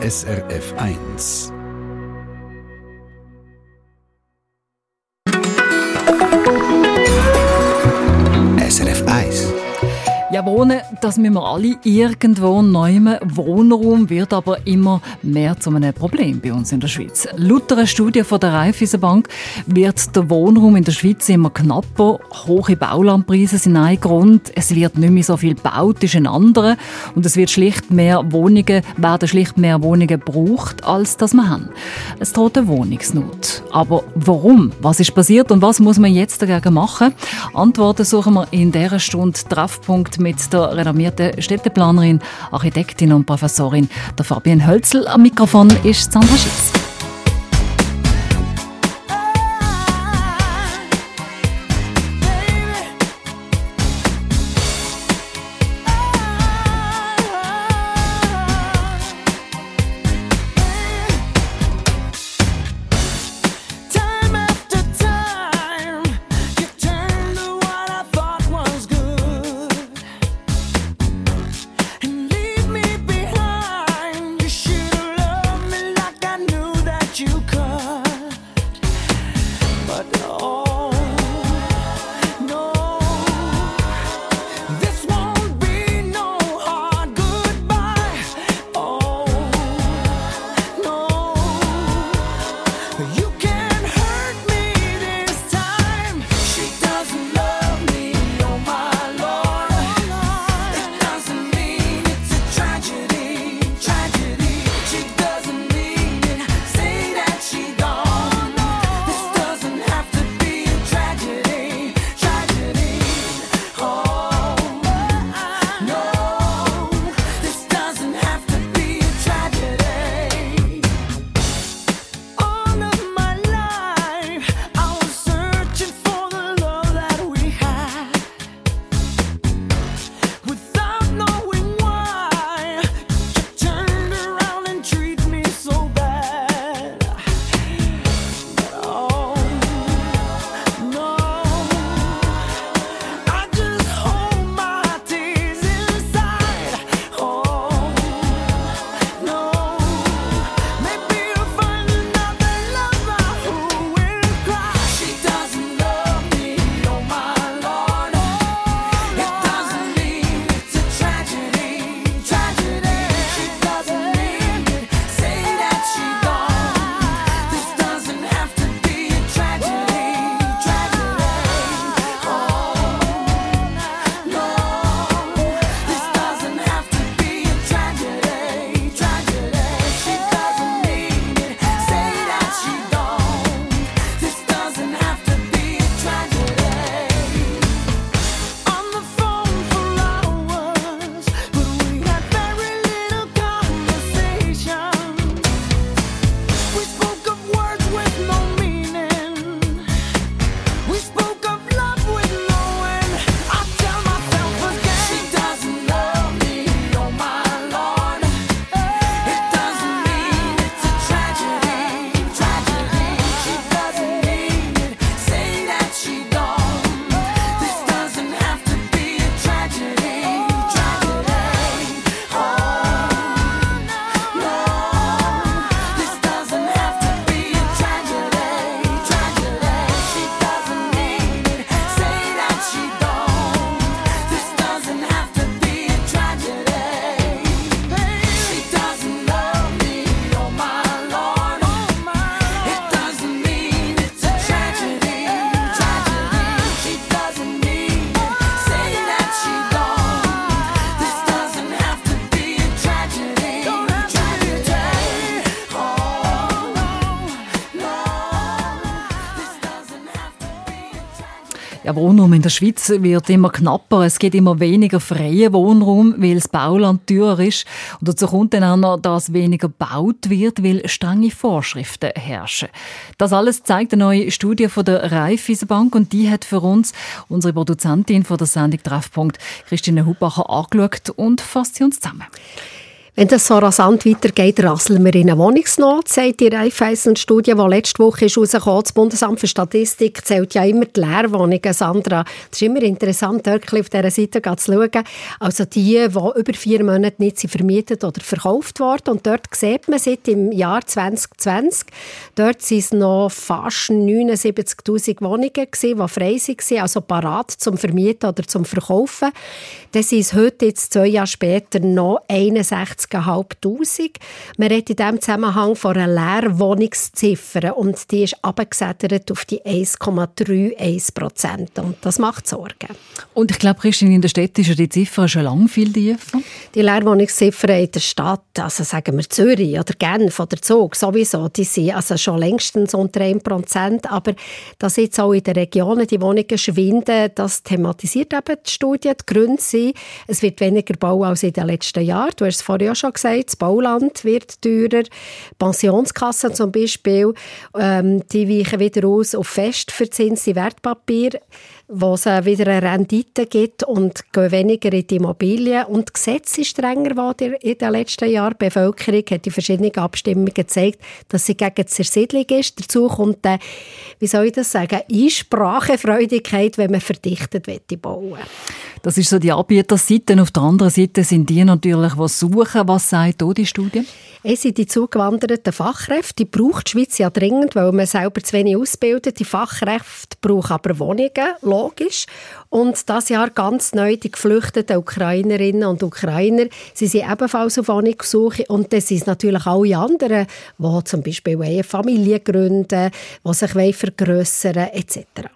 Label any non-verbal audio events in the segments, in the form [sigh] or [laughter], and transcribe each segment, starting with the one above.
SRF 1. Ja, wohnen, das müssen wir alle irgendwo nehmen. Wohnraum wird aber immer mehr zu einem Problem bei uns in der Schweiz. Laut einer Studie von der Raiffeisenbank wird der Wohnraum in der Schweiz immer knapper. Hohe Baulandpreise sind ein Grund. Es wird nicht mehr so viel gebaut, ist ein anderer. Und es wird schlicht mehr Wohnungen, werden schlicht mehr Wohnungen gebraucht, als das wir haben. Es droht eine Wohnungsnot. Aber warum? Was ist passiert und was muss man jetzt dagegen machen? Antworten suchen wir in dieser Stunde Treffpunkt mit der renommierten Städteplanerin, Architektin und Professorin der Fabienne Hölzel. Am Mikrofon ist Sandra Schitz. In der Schweiz wird immer knapper. Es gibt immer weniger freien Wohnraum, weil das Bauland teurer ist. Und dazu kommt dann auch noch, dass weniger gebaut wird, weil strenge Vorschriften herrschen. Das alles zeigt eine neue Studie von der Raiffeisenbank und die hat für uns unsere Produzentin von der Sendung Treffpunkt, Christine Hubacher, angeschaut und fasst sie uns zusammen. Wenn das so rasant weitergeht, rasseln wir in eine Wohnungsnot, sagt die Raiffeisen-Studie, die letzte Woche ist rausgekommen. Das Bundesamt für Statistik zählt ja immer die Leerwohnungen, Sandra. Das ist immer interessant, auf dieser Seite zu schauen. Also die, die über vier Monate nicht sind vermietet oder verkauft worden. Und dort sieht man seit im Jahr 2020, dort sind es noch fast 79'000 Wohnungen gewesen, die frei waren, also parat zum Vermieten oder zum Verkaufen. Das ist heute, jetzt zwei Jahre später, noch 61'500. Man redet in diesem Zusammenhang von einer Leerwohnungsziffer und die ist abgesätert auf die 1,31 Prozent. Und das macht Sorgen. Und ich glaube, Christine, in der Stadt ist ja die Ziffer schon lange viel tiefer. Die Leerwohnungsziffer in der Stadt, also sagen wir Zürich oder Genf oder Zug sowieso, die sind also schon längstens unter 1 Prozent. Aber dass jetzt auch in den Regionen die Wohnungen schwinden, das thematisiert eben die Studie. Die Gründe sind, es wird weniger bauen als in den letzten Jahren. Du hast es vorhin ja schon gesagt, das Bauland wird teurer. Pensionskassen zum Beispiel, ähm, die weichen wieder aus auf festverzinste Wertpapiere wo es wieder eine Rendite gibt und gehen weniger in die Immobilien. Und das Gesetz ist strenger geworden in den letzten Jahren. Die Bevölkerung hat in verschiedenen Abstimmungen gezeigt, dass sie gegen die Zersiedlung ist. Dazu kommt, äh, wie soll ich das sagen, Einsprachefreudigkeit, wenn man verdichtet bauen will. Das ist so die Anbieterseite. Auf der anderen Seite sind die natürlich, die suchen. Was sagt hier die Studie? Es sind die zugewanderten Fachkräfte. Die braucht die Schweiz ja dringend, weil man selber zu wenig ausbildet. Die Fachkräfte brauchen aber Wohnungen, logisch. Und das Jahr ganz neu die geflüchteten Ukrainerinnen und Ukrainer. Sie sind ebenfalls auf Wohnungssuche. Und das sind natürlich alle anderen, die zum Beispiel eine Familie gründen, die sich vergrössern wollen, etc.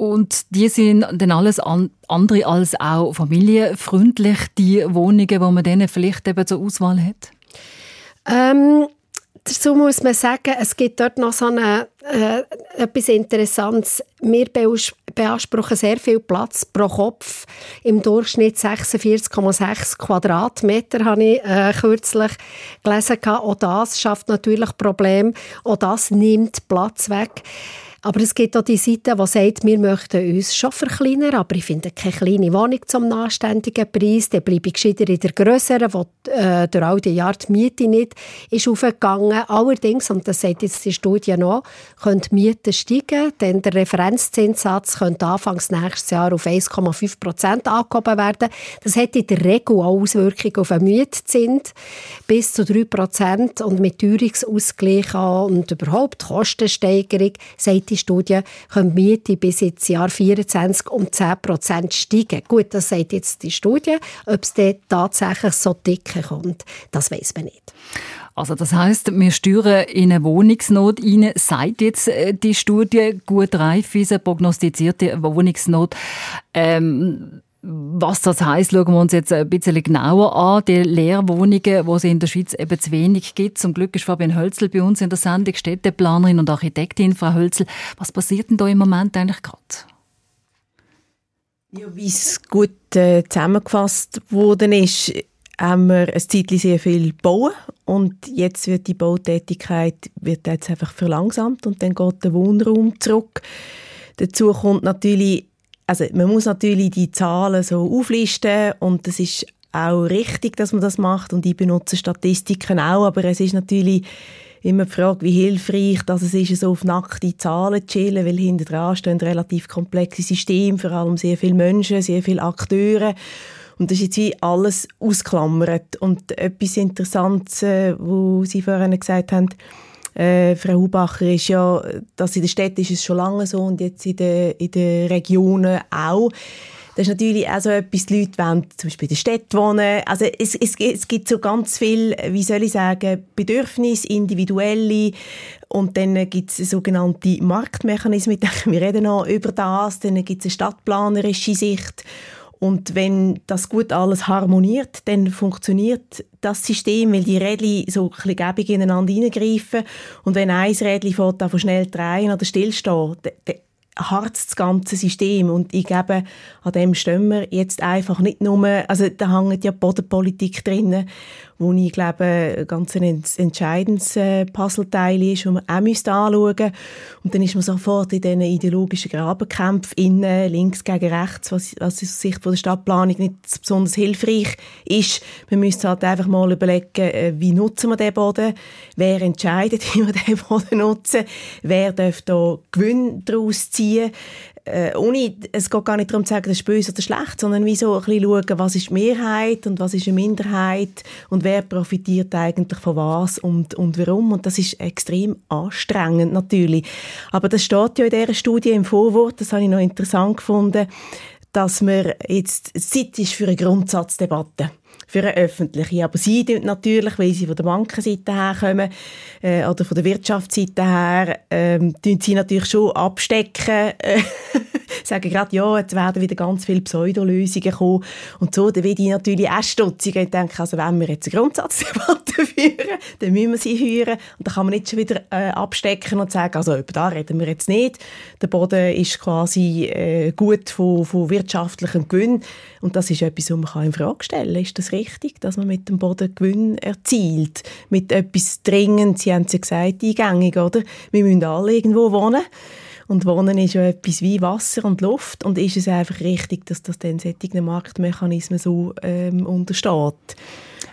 Und die sind dann alles an, andere als auch familienfreundlich, die Wohnungen, die man denen vielleicht eben zur Auswahl hat? Ähm, dazu muss man sagen, es gibt dort noch so eine, äh, etwas Interessantes. Wir beanspruchen sehr viel Platz pro Kopf. Im Durchschnitt 46,6 Quadratmeter habe ich äh, kürzlich gelesen. Auch das schafft natürlich Probleme. Auch das nimmt Platz weg. Aber es gibt auch die Seite, die sagt, wir möchten uns schon verkleinern, aber ich finde keine kleine Wohnung zum nachständigen Preis. Dann bleibe ich gescheiter in der grösseren, wo äh, durch all die Jahre die Miete nicht ist aufgegangen. Allerdings, und das sagt jetzt die Studie noch, können die Mieten steigen, denn der Referenzzinssatz könnte anfangs nächstes Jahr auf 1,5 Prozent angehoben werden. Das hat in der Regel auch Auswirkungen auf den Mietzins bis zu 3 Prozent und mit Teuerungsausgleich und überhaupt Kostensteigerung, sagt die Studie, können die Miete bis ins Jahr 2024 um 10 Prozent steigen. Gut, das sagt jetzt die Studie. Ob es dann tatsächlich so dick kommt, das weiß man nicht. Also das heißt, wir steuern in eine Wohnungsnot rein, sagt jetzt äh, die Studie, gut reif, diese prognostizierte Wohnungsnot. Ähm was das heißt, schauen wir uns jetzt ein bisschen genauer an. Die Leerwohnungen, die es in der Schweiz eben zu wenig gibt. Zum Glück ist Fabian Hölzel bei uns in der Sendung, Städteplanerin und Architektin. Frau Hölzel, was passiert denn da im Moment eigentlich gerade? Ja, wie es gut äh, zusammengefasst worden ist, haben wir ein Zeitchen sehr viel bauen und jetzt wird die Bautätigkeit wird jetzt einfach verlangsamt und dann geht der Wohnraum zurück. Dazu kommt natürlich also man muss natürlich die Zahlen so auflisten und das ist auch richtig, dass man das macht und ich benutze Statistiken auch, aber es ist natürlich immer die Frage, wie hilfreich dass es ist, so auf nackte Zahlen zu chillen, weil hinter dran stehen relativ komplexe Systeme, vor allem sehr viele Menschen, sehr viele Akteure und das ist jetzt wie alles ausklammert. Und etwas Interessantes, äh, wo Sie vorhin gesagt haben, äh, Frau Hubacher, ist ja, dass in der Stadt ist es schon lange so und jetzt in den, in den Regionen auch. Das ist natürlich auch so etwas, die Leute wollen zum Beispiel in der Stadt wohnen. Also es, es, es gibt so ganz viel, wie soll ich sagen, Bedürfnisse, individuelle und dann gibt es sogenannte Marktmechanismen. Ich [laughs] denke, wir reden noch über das. Dann gibt es eine stadtplanerische Sicht und wenn das gut alles harmoniert, dann funktioniert das System, weil die Rädchen so ein gäbig ineinander hineingreifen. Und wenn ein Rädchen fährt, von schnell drehen oder stillstehen, dann harzt das ganze System. Und ich glaube, an dem stehen wir jetzt einfach nicht nur, also da hängt ja Bodenpolitik drin, wo ich glaube, ein ganz entscheidendes äh, Puzzleteil ist, das man auch anschauen müsste. Und dann ist man sofort in diesen ideologischen Grabenkämpfen innen, links gegen rechts, was, was aus Sicht von der Stadtplanung nicht besonders hilfreich ist. Man müsste halt einfach mal überlegen, äh, wie nutzen wir den Boden, wer entscheidet, [laughs] wie wir den Boden nutzen, wer darf da Gewinn daraus ziehen. Äh, ohne, es geht gar nicht darum zu sagen, das ist böse oder schlecht, sondern wie so ein bisschen schauen, was ist Mehrheit und was ist eine Minderheit und wer profitiert eigentlich von was und, und warum. Und das ist extrem anstrengend natürlich. Aber das steht ja in dieser Studie im Vorwort, das habe ich noch interessant gefunden, dass man jetzt Zeit ist für eine Grundsatzdebatte für eine öffentliche. Aber sie tun natürlich, weil sie von der Bankenseite her kommen äh, oder von der Wirtschaftsseite her, ähm, tun sie natürlich schon abstecken, äh, [laughs] sagen gerade, ja, jetzt werden wieder ganz viele Pseudolösungen kommen. Und so, dann werde ich natürlich auch stutzig. Und denke, also wenn wir jetzt eine Grundsatzdebatte [laughs] führen, dann müssen wir sie führen. Und dann kann man nicht schon wieder äh, abstecken und sagen, also über da reden wir jetzt nicht, der Boden ist quasi äh, gut von, von wirtschaftlichem Gewinn. Und das ist etwas, was man kann in Frage stellen kann. Ist das richtig, dass man mit dem Boden Gewinn erzielt? Mit etwas dringend, Sie haben es ja gesagt, eingängig, oder? Wir müssen alle irgendwo wohnen. Und Wohnen ist ja etwas wie Wasser und Luft. Und ist es einfach richtig, dass das dann solchen Marktmechanismen so ähm, untersteht?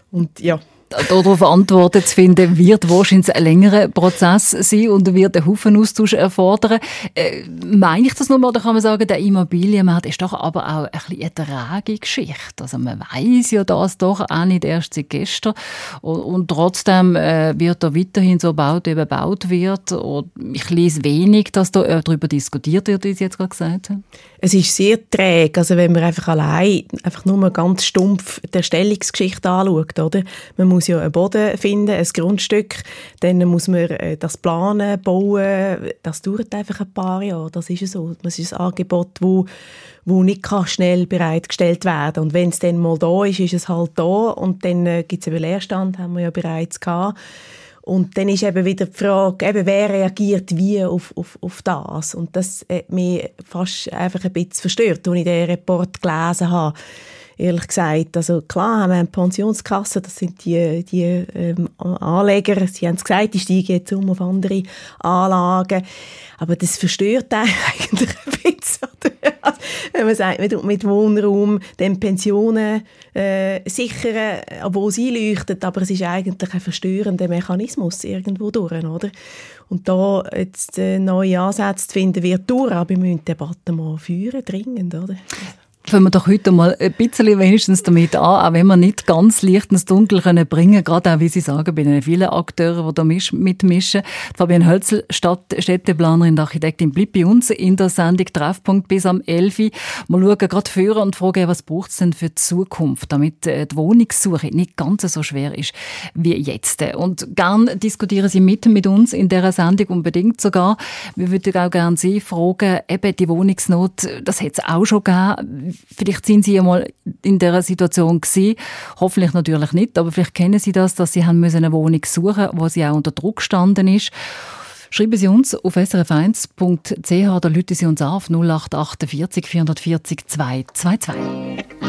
Und ja, darauf Antworten zu finden, wird wahrscheinlich ein längerer Prozess sein und wird einen Haufen Austausch erfordern. Äh, meine ich das nochmal, oder kann man sagen, der Immobilienmarkt ist doch aber auch ein bisschen eine tragende Geschichte. Also man weiß ja das doch auch nicht erst seit gestern und, und trotzdem äh, wird da weiterhin so gebaut, wie gebaut wird. Und ich lese wenig, dass da äh, darüber diskutiert wird, wie Sie jetzt gerade gesagt haben. Es ist sehr träge, also wenn man einfach allein, einfach nur ganz stumpf die Erstellungsgeschichte anschaut, oder? Man muss ja einen Boden finden, ein Grundstück, dann muss man äh, das planen, bauen, das dauert einfach ein paar Jahre, das ist so. Das ist ein Angebot, wo, wo nicht kann schnell bereitgestellt werden und wenn es dann mal da ist, ist es halt da und dann äh, gibt es eben Leerstand, haben wir ja bereits gehabt. Und dann ist eben wieder die Frage, eben, wer reagiert wie auf, auf, auf das. Und das hat mich fast einfach ein bisschen verstört, als ich diesen Report gelesen habe. Ehrlich gesagt, also klar haben wir eine Pensionskasse, das sind die, die ähm, Anleger, sie haben es gesagt, die steigen jetzt um auf andere Anlagen, aber das verstört einen [laughs] eigentlich ein bisschen? Also, wenn man sagt, mit, mit Wohnraum, dann Pensionen äh, sichern, obwohl sie leuchtet, aber es ist eigentlich ein verstörender Mechanismus irgendwo durch, oder? Und da jetzt äh, neue Ansätze zu finden, wird durch, aber wir müssen die Debatte mal führen, dringend, oder? Fangen wir doch heute mal ein bisschen wenigstens damit an, auch wenn wir nicht ganz Licht ins Dunkel können bringen, gerade auch, wie Sie sagen, bei den vielen Akteuren, die da misch- mitmischen. Fabian Hölzel, Stadt Städteplanerin und Architektin, bleibt bei uns in der Sendung Treffpunkt bis am 11. Uhr. Wir schauen gerade führen und fragen, was braucht es denn für die Zukunft, damit äh, die Wohnungssuche nicht ganz so schwer ist wie jetzt. Und gern diskutieren Sie mit mit uns in dieser Sendung unbedingt sogar. Wir würden auch gerne Sie fragen, eben die Wohnungsnot, das hat es auch schon gegeben. Vielleicht sind Sie ja mal in dieser Situation gewesen. Hoffentlich natürlich nicht, aber vielleicht kennen Sie das, dass Sie haben müssen eine Wohnung suchen, wo sie auch unter Druck gestanden ist. Schreiben Sie uns auf srf1.ch oder rufen Sie uns an auf 0848 440 222.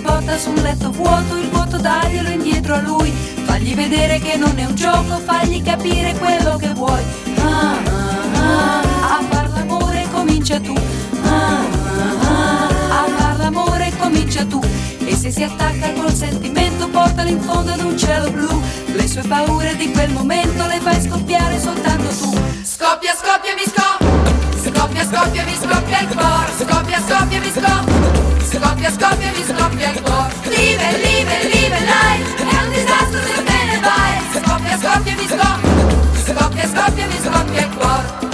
Porta su un letto vuoto, il vuoto daglielo indietro a lui. Fagli vedere che non è un gioco, fagli capire quello che vuoi. Ah, ah, ah. A far l'amore comincia tu. Ah, ah, ah. A far l'amore comincia tu. E se si attacca col sentimento, portalo in fondo ad un cielo blu. Le sue paure di quel momento le fai scoppiare soltanto tu. Scoppia, scoppia, mi scoppia. Scoppia, scoppia, mi scoppia il cuore. Scoppia, scoppia, mi scoppia. Scoppia, scoppia, mi scoppia il cuore. Live, live, live, life. È un disastro se te ne vai. Scoppia, scoppia, mi scoppia. Scoppia, scoppia, mi scoppia il cuore.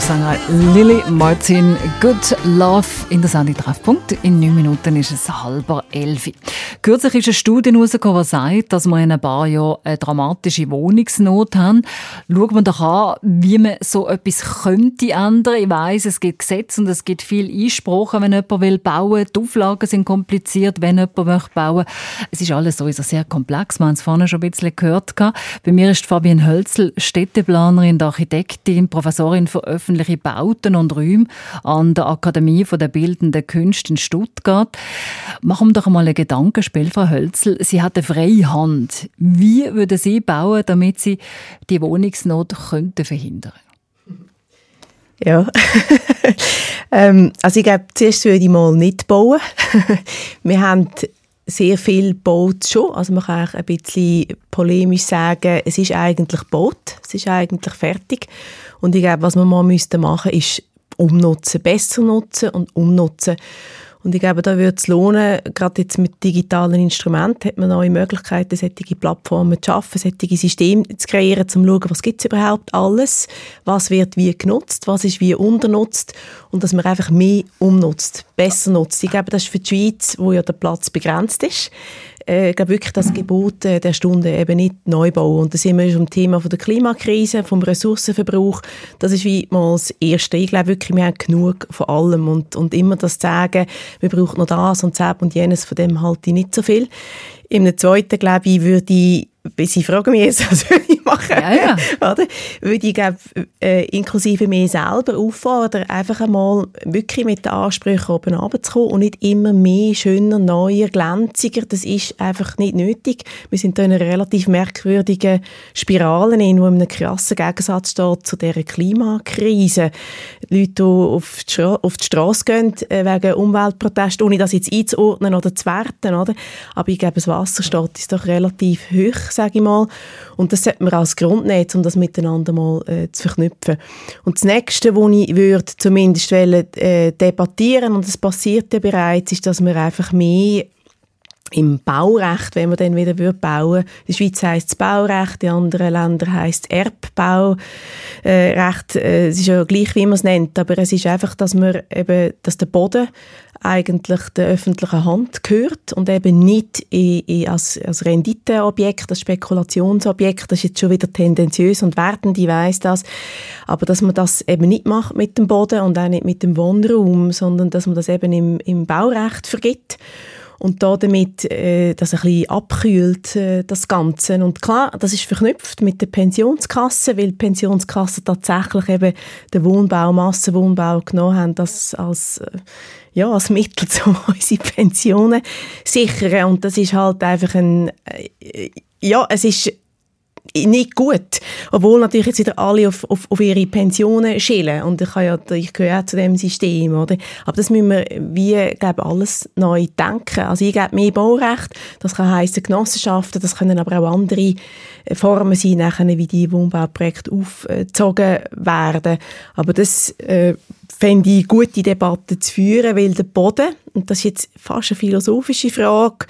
Bluesänger Lily Martin, Good Love in der Sendung Treffpunkt. In neun Minuten ist es halber elf. Kürzlich ist eine Studie herausgekommen, die sagt, dass wir in ein paar Jahren eine dramatische Wohnungsnot haben. Schauen wir doch an, wie man so etwas könnte ändern. Ich weiss, es gibt Gesetze und es gibt viel Einsprachen, wenn jemand will bauen. Die Auflagen sind kompliziert, wenn jemand möchte bauen. Es ist alles sowieso sehr komplex. Wir haben es vorhin schon ein bisschen gehört. Bei mir ist Fabienne Hölzel, Städteplanerin, und Architektin, Professorin für öffentliche Bauten und Räume an der Akademie der Bildenden Künste in Stuttgart. Machen wir doch mal ein Gedankenspiel, Frau Hölzel. Sie hat eine freie Hand. Wie würden Sie bauen, damit Sie die Wohnungsnot könnten verhindern Ja. [laughs] ähm, also ich glaube, zuerst würde ich mal nicht bauen. [laughs] Wir haben sehr viel gebaut schon. Also man kann auch ein bisschen polemisch sagen, es ist eigentlich gebaut, es ist eigentlich fertig. Und ich glaube, was man mal müsste machen, ist umnutzen, besser nutzen und umnutzen. Und ich glaube, da würde es lohnen, gerade jetzt mit digitalen Instrumenten hat man neue Möglichkeiten, solche Plattformen zu schaffen, solche Systeme zu kreieren, um zu schauen, was gibt es überhaupt alles, was wird wie genutzt, was ist wie unternutzt und dass man einfach mehr umnutzt, besser nutzt. Ich glaube, das ist für die Schweiz, wo ja der Platz begrenzt ist, äh, glaube wirklich das Gebot der Stunde eben nicht Neubau. Und da sind wir schon Thema von der Klimakrise, vom Ressourcenverbrauch. Das ist wie mal das Erste. Ich glaube wirklich, wir haben genug von allem und, und immer das zu sagen, wir brauchen noch das und das und jenes, von dem halte ich nicht so viel. Im zweiten, glaube ich, würde ich Sie fragen mich jetzt, was [laughs] soll ich machen? Ja, ja. [laughs] Oder? Würde ich, glaube äh, inklusive mir selber auffordern, einfach einmal wirklich mit den Ansprüchen oben runterzukommen und nicht immer mehr schöner, neuer, glänziger. Das ist einfach nicht nötig. Wir sind da in einer relativ merkwürdigen Spirale, in wo in einem krassen Gegensatz steht zu dieser Klimakrise. Leute, die auf die, Stra auf die Straße gehen äh, wegen Umweltprotest, ohne das jetzt einzuordnen oder zu werten. Oder? Aber ich glaube, das Wasser steht ist doch relativ hoch, sage ich mal. Und das sollte man als Grund nehmen, um das miteinander mal äh, zu verknüpfen. Und das Nächste, was ich würde zumindest wollen, äh, debattieren, und das passiert ja bereits, ist, dass wir einfach mehr im Baurecht, wenn man dann wieder würde bauen, in der Schweiz heisst es Baurecht, in anderen Ländern heisst es Erbbaurecht. Äh, es ist ja gleich, wie man es nennt, aber es ist einfach, dass man eben, dass der Boden eigentlich der öffentlichen Hand gehört und eben nicht in, in als, als Renditeobjekt, als Spekulationsobjekt. Das ist jetzt schon wieder tendenziös und wertend, ich weiss das. Aber dass man das eben nicht macht mit dem Boden und auch nicht mit dem Wohnraum, sondern dass man das eben im, im Baurecht vergibt und da damit äh, das ein bisschen abkühlt, äh, das Ganze. Und klar, das ist verknüpft mit der Pensionskasse, weil die Pensionskasse tatsächlich eben den Wohnbau, Massenwohnbau genommen haben, das als, äh, ja, als Mittel, [laughs] um unsere Pensionen sichern. Und das ist halt einfach ein, äh, ja, es ist nicht gut. Obwohl natürlich jetzt wieder alle auf, auf, auf ihre Pensionen schillen. Und ich, ja, ich gehöre auch zu dem System. Oder? Aber das müssen wir wie, glaube alles neu denken. Also ich glaube mehr Baurecht, das kann heissen Genossenschaften, das können aber auch andere Formen sein, nachher, wie die Wohnbauprojekte aufgezogen werden. Aber das äh, fände ich gute Debatte zu führen, weil der Boden, und das ist jetzt fast eine philosophische Frage,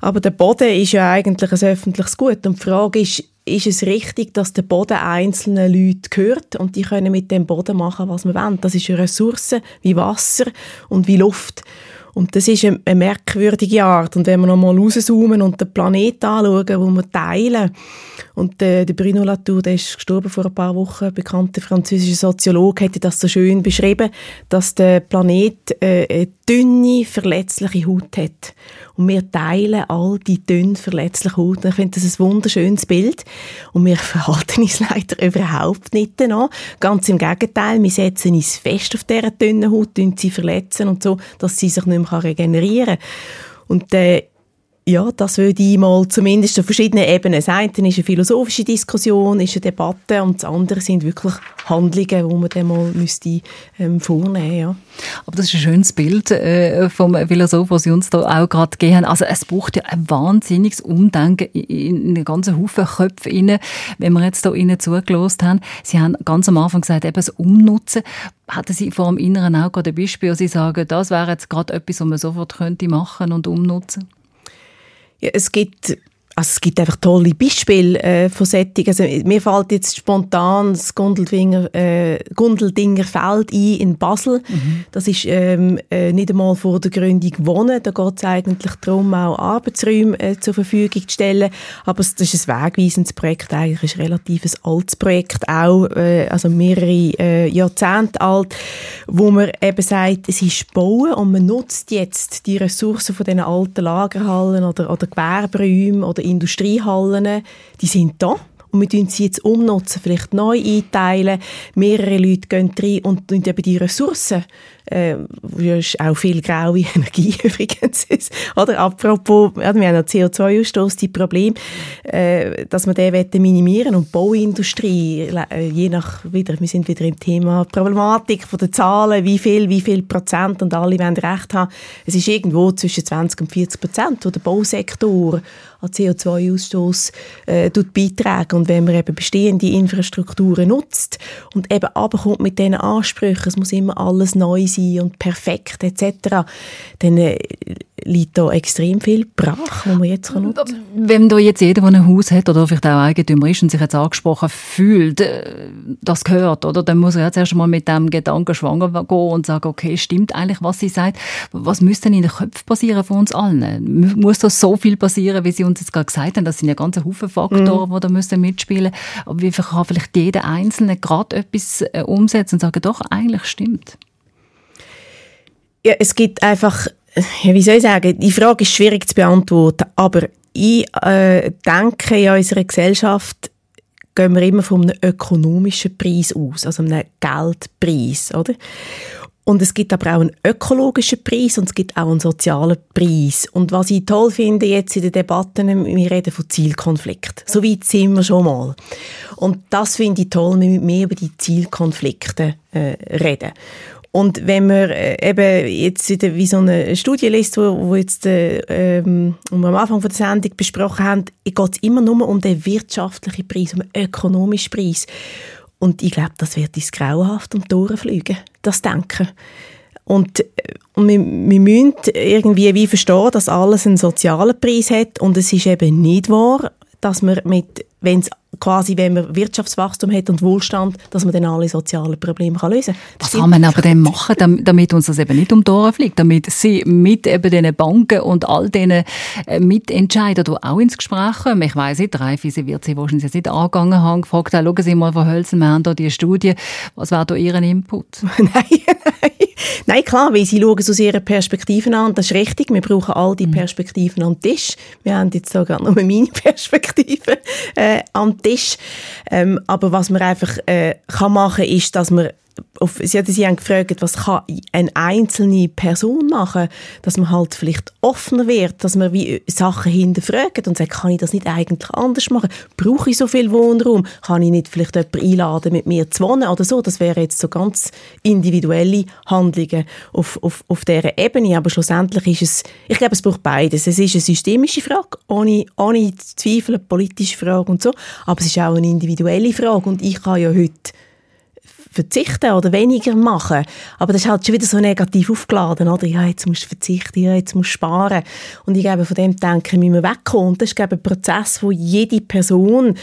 aber der Boden ist ja eigentlich ein öffentliches Gut. Und die Frage ist, ist es richtig, dass der Boden einzelnen Leuten gehört und die können mit dem Boden machen, was sie wollen. Das ist eine Ressource wie Wasser und wie Luft. Und das ist eine, merkwürdige Art. Und wenn wir nochmal rauszoomen und den Planeten anschauen, wo wir teilen, und äh, der Bruno Latour, der ist gestorben vor ein paar Wochen, ein bekannter französischer Soziologe, hätte das so schön beschrieben, dass der Planet äh, eine dünne, verletzliche Haut hat. Und wir teilen all die dünn, verletzliche Haut. Ich finde das ein wunderschönes Bild. Und wir [laughs] verhalten uns leider überhaupt nicht danach. Ganz im Gegenteil, wir setzen uns fest auf dieser dünnen Haut, sie verletzen und so, dass sie sich nicht mehr regenerieren kann. Und äh, ja, das würde ich mal zumindest auf verschiedenen Ebenen sagen. Das ist eine philosophische Diskussion, ist eine Debatte und das andere sind wirklich Handlungen, die man dann mal müsste, ähm, vornehmen ja. Aber das ist ein schönes Bild äh, vom Philosoph, was Sie uns da auch gerade gegeben haben. Also es braucht ja ein wahnsinniges Umdenken in einen ganzen Haufen Köpfe rein, wenn wir jetzt da Ihnen zugelost haben. Sie haben ganz am Anfang gesagt, eben das Umnutzen. Hatten Sie vor dem Inneren auch gerade ein Beispiel, wo Sie sagen, das wäre jetzt gerade etwas, was man sofort könnte machen und umnutzen? Ja, es gibt also es gibt einfach tolle Beispiele äh, von Sättigen. Also mir fällt jetzt spontan das Gundeldinger, äh, Gundeldinger Feld ein in Basel. Mhm. Das ist ähm, äh, nicht einmal vor der Gründung Wohnen. Da geht es eigentlich darum, auch Arbeitsräume äh, zur Verfügung zu stellen. Aber das ist ein wegweisendes Projekt. Eigentlich ist ein relativ altes Projekt, auch äh, also mehrere äh, Jahrzehnte alt, wo man eben sagt, es ist Bauen und man nutzt jetzt die Ressourcen von diesen alten Lagerhallen oder, oder Gewerberäumen oder Industriehallen, die sind da. Und wir tun sie jetzt umnutzen, vielleicht neu einteilen. Mehrere Leute gehen rein und eben die Ressourcen äh, ist auch viel graue [laughs] Energie übrigens ist. Oder apropos, ja, wir haben einen CO2-Ausstoß, die Problem, äh, dass wir den minimieren und die Bauindustrie, äh, je nach, wieder, wir sind wieder im Thema Problematik von den Zahlen, wie viel, wie viel Prozent und alle wollen recht haben. Es ist irgendwo zwischen 20 und 40 Prozent, wo der Bausektor an CO2-Ausstoß äh, beiträgt. Und wenn man eben bestehende Infrastrukturen nutzt und eben abkommt mit diesen Ansprüchen, es muss immer alles neu sein, sein und perfekt etc., dann äh, liegt da extrem viel brach, wo man jetzt nutzen kann. Wenn da jetzt jeder, der ein Haus hat oder vielleicht auch Eigentümer ist und sich jetzt angesprochen fühlt, äh, das gehört, oder? Dann muss er jetzt erst mal mit dem Gedanken schwanger gehen und sagen, okay, stimmt eigentlich, was sie sagt. Was müsste denn in den Köpfen passieren von uns allen? Muss da so viel passieren, wie Sie uns jetzt gerade gesagt haben? Das sind ja ganze Haufen Faktoren, mm. die da müssen mitspielen. Aber wie kann vielleicht jeder Einzelne gerade etwas äh, umsetzen und sagen, doch, eigentlich stimmt? Ja, es gibt einfach, wie soll ich sagen, die Frage ist schwierig zu beantworten, aber ich äh, denke, in unserer Gesellschaft gehen wir immer von einem ökonomischen Preis aus, also einem Geldpreis, oder? Und es gibt aber auch einen ökologischen Preis und es gibt auch einen sozialen Preis. Und was ich toll finde jetzt in den Debatten, wir reden von Zielkonflikten. So weit sind wir schon mal. Und das finde ich toll, wir müssen mehr über die Zielkonflikte äh, reden. Und wenn man äh, eben jetzt wieder wie so eine Studie liest, wo, wo jetzt äh, ähm, wo wir am Anfang von der Sendung besprochen haben, geht es immer nur um den wirtschaftlichen Preis, um den ökonomischen Preis. Und ich glaube, das wird ins Grauenhaft um die fliegen, das Denken. Und, äh, und wir, wir müssen irgendwie wie verstehen, dass alles einen sozialen Preis hat und es ist eben nicht wahr, dass man mit, wenn es quasi, wenn man Wirtschaftswachstum hat und Wohlstand, dass man dann alle sozialen Probleme kann lösen kann. Was kann man aber dann machen, dam- damit uns das eben nicht um die Ohren fliegt, damit sie mit eben diesen Banken und all diesen äh, Mitentscheidern die auch ins Gespräch kommen? Ich weiss nicht, Raiffeisen wird sie wahrscheinlich jetzt nicht angegangen haben, gefragt haben, schauen Sie mal, Frau Hölzel, wir haben hier die Studie, was wäre da Ihr Input? [laughs] nein, nein. Nein, klar, weil sie schauen es aus ihrer Perspektive an. Das ist richtig. Wir brauchen all die Perspektiven am Tisch. Wir haben jetzt sogar nur meine Perspektive äh, am Tisch. Ähm, aber was man einfach äh, kann machen, ist, dass man auf, Sie, Sie haben gefragt, was kann eine einzelne Person machen, dass man halt vielleicht offener wird, dass man wie Sachen hinterfragt und sagt, kann ich das nicht eigentlich anders machen? Brauche ich so viel Wohnraum? Kann ich nicht vielleicht jemanden einladen, mit mir zu wohnen oder so? Das wäre jetzt so ganz individuelle Handlungen auf, auf, auf dieser Ebene. Aber schlussendlich ist es, ich glaube, es braucht beides. Es ist eine systemische Frage, ohne, ohne Zweifel, eine politische Frage und so. Aber es ist auch eine individuelle Frage. Und ich kann ja heute verzichten oder weniger machen. Aber das ist halt schon wieder so negativ aufgeladen, oder? Ja, jetzt musst du verzichten, ja, jetzt musst du sparen. Und ich glaube, von dem denken müssen wir wegkommen. Und das ist, glaube ich, ein Prozess, wo jede Person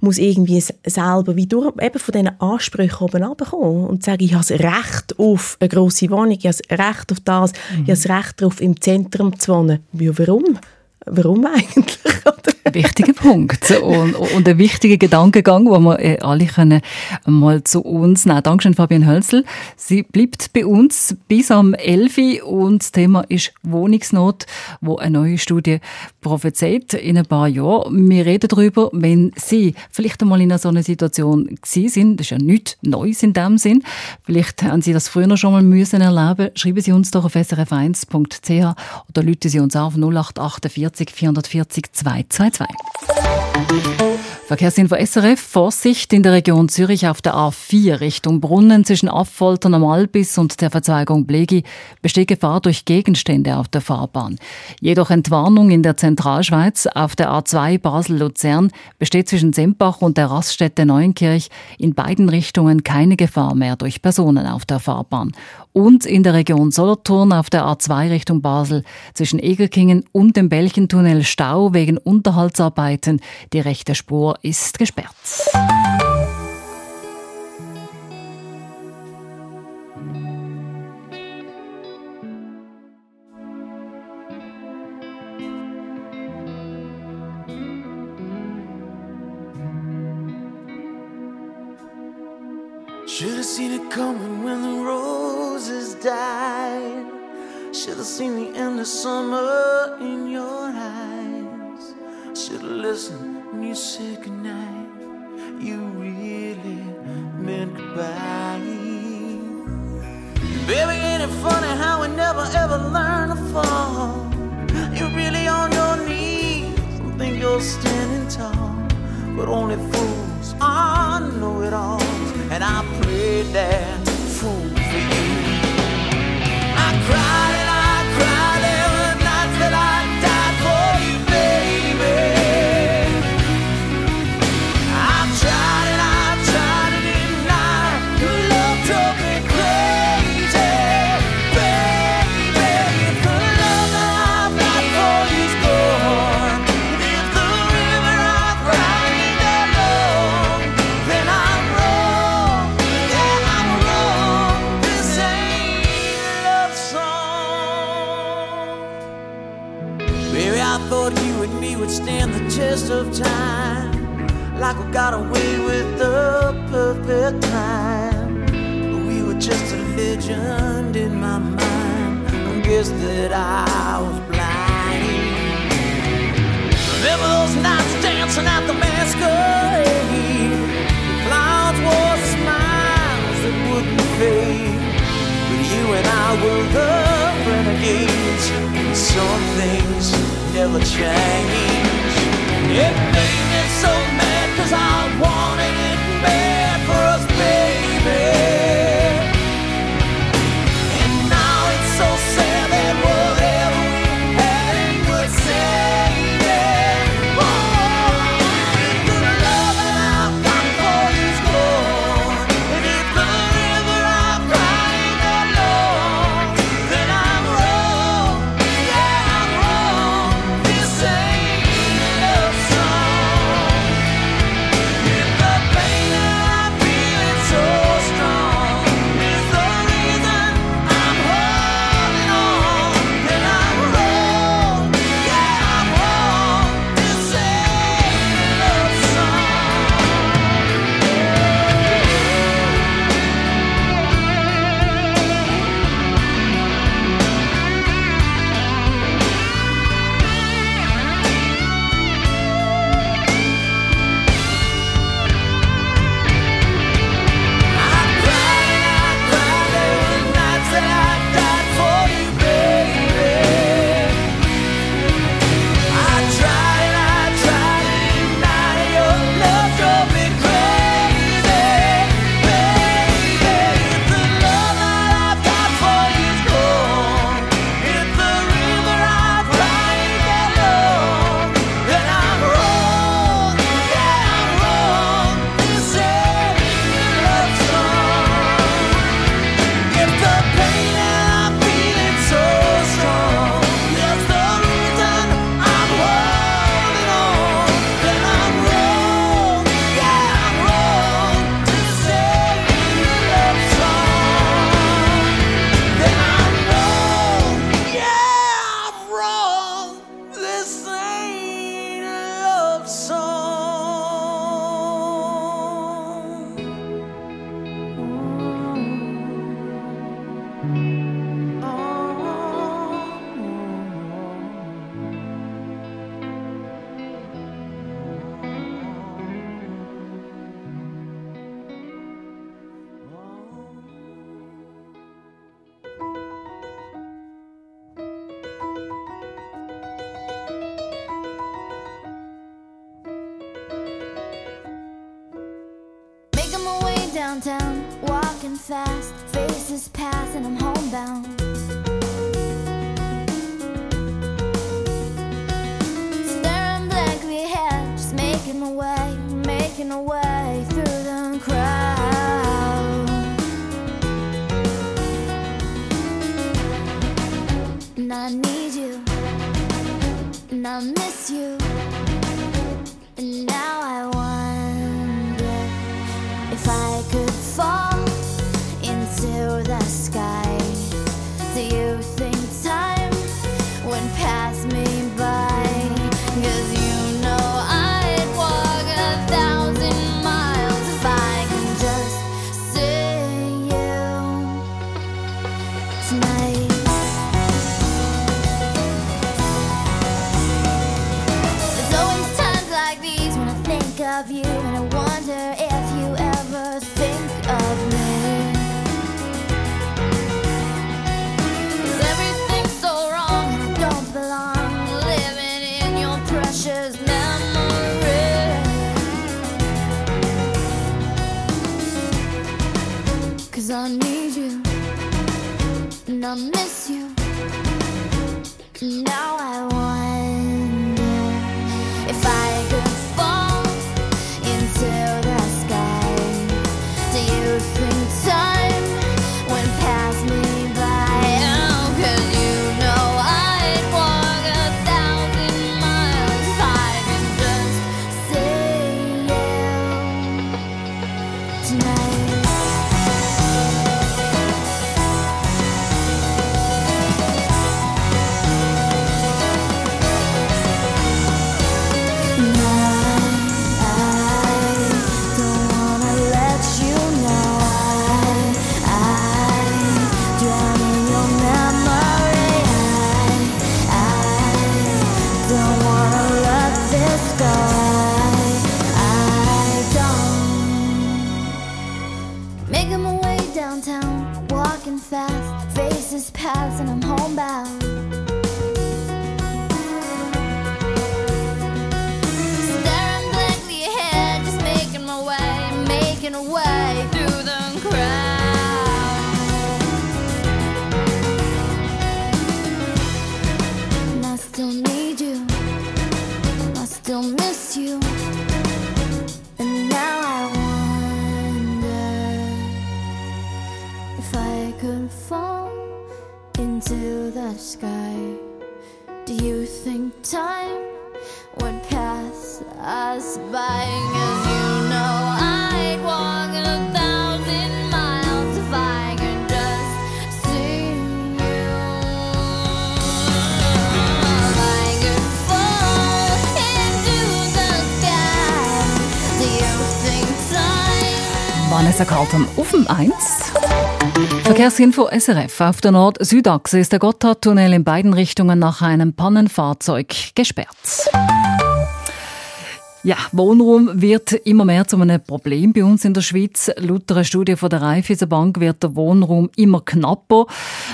muss irgendwie selber wie durch, eben von diesen Ansprüchen oben runterkommen und sagen, ich habe das Recht auf eine grosse Wohnung, ich habe das Recht auf das, ich habe das Recht darauf, im Zentrum zu wohnen. Ja, warum? Warum eigentlich? [laughs] Wichtiger Punkt und, und ein wichtiger Gedankengang, wo wir äh, alle können mal zu uns nehmen. Dankeschön, Fabian Hölzel. Sie bleibt bei uns bis am 11. Uhr und das Thema ist Wohnungsnot, wo eine neue Studie prophezeit in ein paar Jahren. Wir reden darüber, wenn Sie vielleicht einmal in so einer Situation gewesen sind, das ist ja nichts Neues in dem Sinn, vielleicht haben Sie das früher schon mal müssen erleben, schreiben Sie uns doch auf srf1.ch oder rufen Sie uns auf 0848 440 222. Verkehrsinfo SRF. Vorsicht in der Region Zürich auf der A4 Richtung Brunnen zwischen Affoltern am Albis und der Verzweigung Blegi besteht Gefahr durch Gegenstände auf der Fahrbahn. Jedoch Entwarnung in der Zentralschweiz auf der A2 Basel-Luzern besteht zwischen Sempach und der Raststätte Neuenkirch in beiden Richtungen keine Gefahr mehr durch Personen auf der Fahrbahn. Und in der Region Solothurn auf der A2 Richtung Basel zwischen Egerkingen und dem Belchentunnel Stau wegen Unterhaltsarbeiten. Die rechte Spur Should have seen it coming when the roses died. Should have seen the end of summer in your eyes. Should have listened you said goodnight. You really meant goodbye. Baby, ain't it funny how we never ever learn to fall? You're really on your knees and think you're standing tall, but only fools are know-it-alls, and I prayed that fool for you. I cried test of time. Like we got away with the perfect time. We were just a legend in my mind. I guess that I was blind. Remember those nights dancing at the masquerade? The clouds wore smiles that wouldn't fade. But you and I were the renegades. And some things never change. It made me so mad cause I wanted it bad pass me by? 'Cause I miss you. and I'm home. Vanessa Carlton auf dem 1. Verkehrsinfo SRF. Auf der Nord-Südachse ist der Gotthardtunnel in beiden Richtungen nach einem Pannenfahrzeug gesperrt. Ja, Wohnraum wird immer mehr zu einem Problem bei uns in der Schweiz. Laut einer Studie von der Raiffeisenbank wird der Wohnraum immer knapper.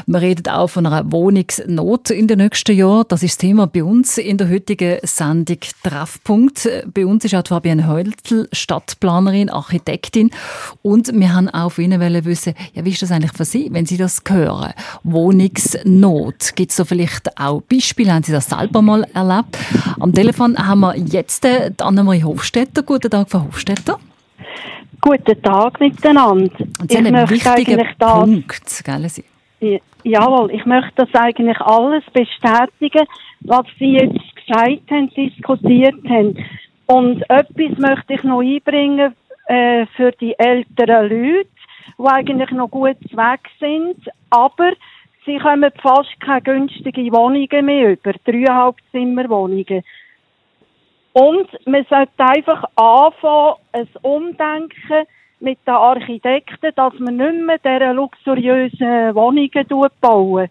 Man redet auch von einer Wohnungsnot in den nächsten Jahren. Das ist das Thema bei uns in der heutigen Sendung Treffpunkt. Bei uns ist auch Fabienne Heultl, Stadtplanerin, Architektin. Und wir haben auch von Ihnen wissen, ja, wie ist das eigentlich für Sie, wenn Sie das hören? Wohnungsnot. Gibt es da vielleicht auch Beispiele? Haben Sie das selber mal erlebt? Am Telefon haben wir jetzt die Annemarie Hofstetter. Guten Tag, Frau Hofstetter. Guten Tag miteinander. Und Sie haben einen wichtigen Punkt, gell, Sie? Ja, Jawohl, ich möchte das eigentlich alles bestätigen, was Sie jetzt gesagt haben, diskutiert haben. Und etwas möchte ich noch einbringen äh, für die älteren Leute, die eigentlich noch gut weg sind, aber sie kommen fast keine günstigen Wohnungen mehr über, dreieinhalb Zimmerwohnungen. Und man sollte einfach anfangen, ein Umdenken mit den Architekten, dass man nicht mehr diese luxuriösen Wohnungen bauen.